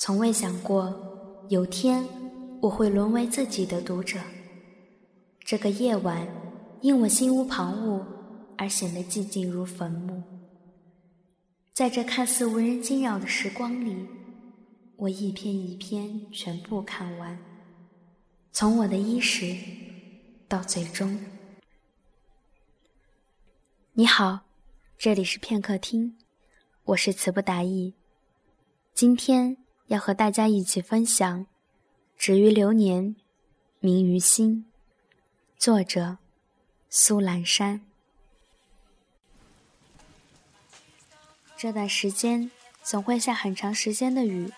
从未想过有天我会沦为自己的读者。这个夜晚，因我心无旁骛而显得寂静如坟墓。在这看似无人惊扰的时光里，我一篇一篇全部看完，从我的衣食到最终。你好，这里是片刻听，我是词不达意，今天。要和大家一起分享《止于流年，明于心》，作者苏兰山。这段时间总会下很长时间的雨，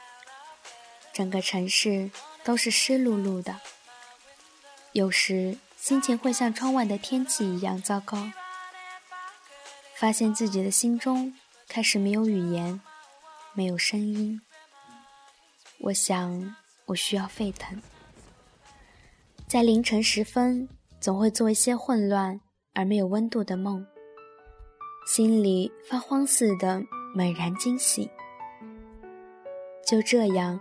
整个城市都是湿漉漉的。有时心情会像窗外的天气一样糟糕，发现自己的心中开始没有语言，没有声音。我想，我需要沸腾。在凌晨时分，总会做一些混乱而没有温度的梦，心里发慌似的猛然惊醒。就这样，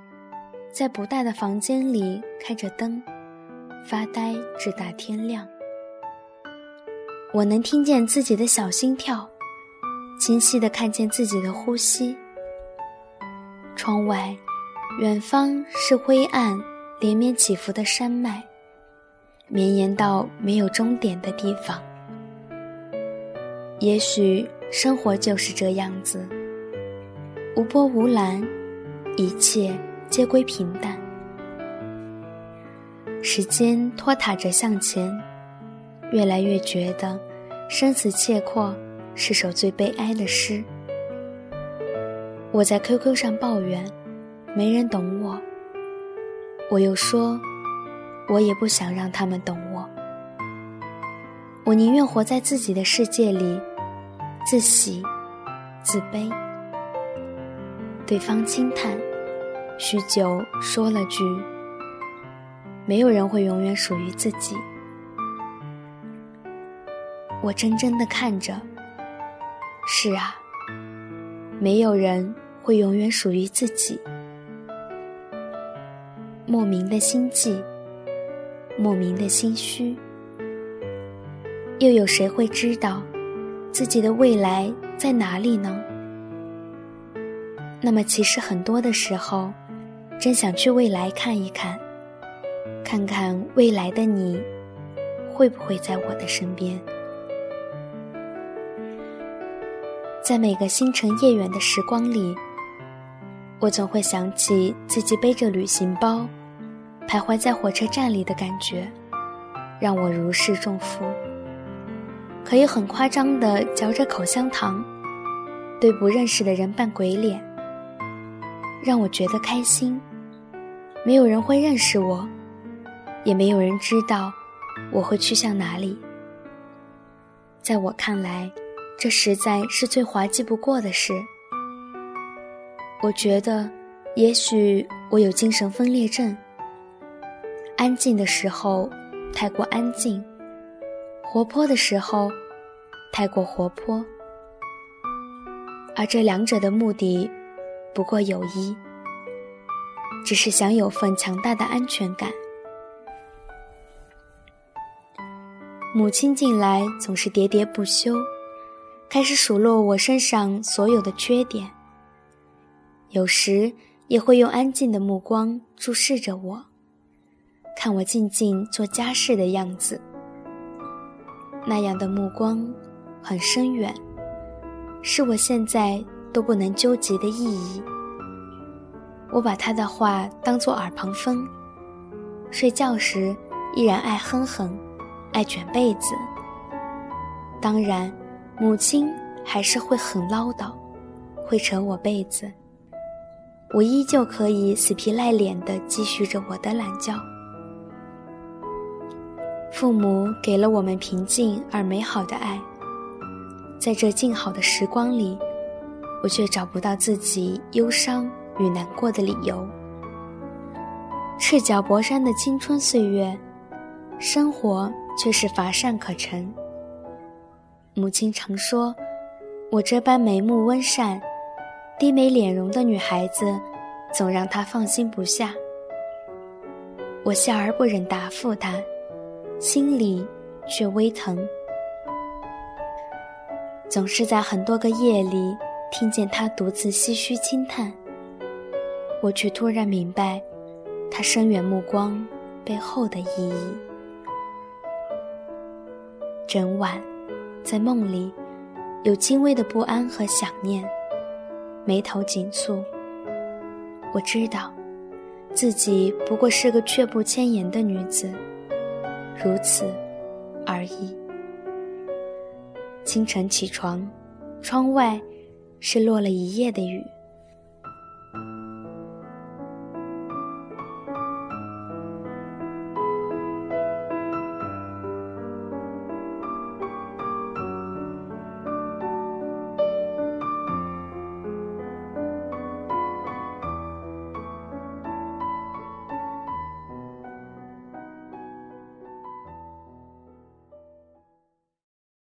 在不大的房间里开着灯，发呆直打天亮。我能听见自己的小心跳，清晰的看见自己的呼吸。窗外。远方是灰暗、连绵起伏的山脉，绵延到没有终点的地方。也许生活就是这样子，无波无澜，一切皆归平淡。时间拖沓着向前，越来越觉得生死契阔是首最悲哀的诗。我在 QQ 上抱怨。没人懂我，我又说，我也不想让他们懂我。我宁愿活在自己的世界里，自喜，自悲。对方轻叹，许久，说了句：“没有人会永远属于自己。”我怔怔的看着，是啊，没有人会永远属于自己。莫名的心悸，莫名的心虚。又有谁会知道自己的未来在哪里呢？那么，其实很多的时候，真想去未来看一看，看看未来的你，会不会在我的身边？在每个星辰夜远的时光里，我总会想起自己背着旅行包。徘徊在火车站里的感觉，让我如释重负。可以很夸张的嚼着口香糖，对不认识的人扮鬼脸，让我觉得开心。没有人会认识我，也没有人知道我会去向哪里。在我看来，这实在是最滑稽不过的事。我觉得，也许我有精神分裂症。安静的时候，太过安静；活泼的时候，太过活泼。而这两者的目的，不过有一，只是想有份强大的安全感。母亲近来总是喋喋不休，开始数落我身上所有的缺点，有时也会用安静的目光注视着我。看我静静做家事的样子，那样的目光很深远，是我现在都不能纠结的意义。我把他的话当作耳旁风，睡觉时依然爱哼哼，爱卷被子。当然，母亲还是会很唠叨，会扯我被子，我依旧可以死皮赖脸地继续着我的懒觉。父母给了我们平静而美好的爱，在这静好的时光里，我却找不到自己忧伤与难过的理由。赤脚薄衫的青春岁月，生活却是乏善可陈。母亲常说，我这般眉目温善、低眉脸容的女孩子，总让她放心不下。我笑而不忍答复她，心里却微疼。总是在很多个夜里听见他独自唏嘘轻叹，我却突然明白，他深远目光背后的意义。整晚，在梦里，有轻微的不安和想念，眉头紧蹙。我知道，自己不过是个却步千言的女子，如此而已。清晨起床，窗外是落了一夜的雨。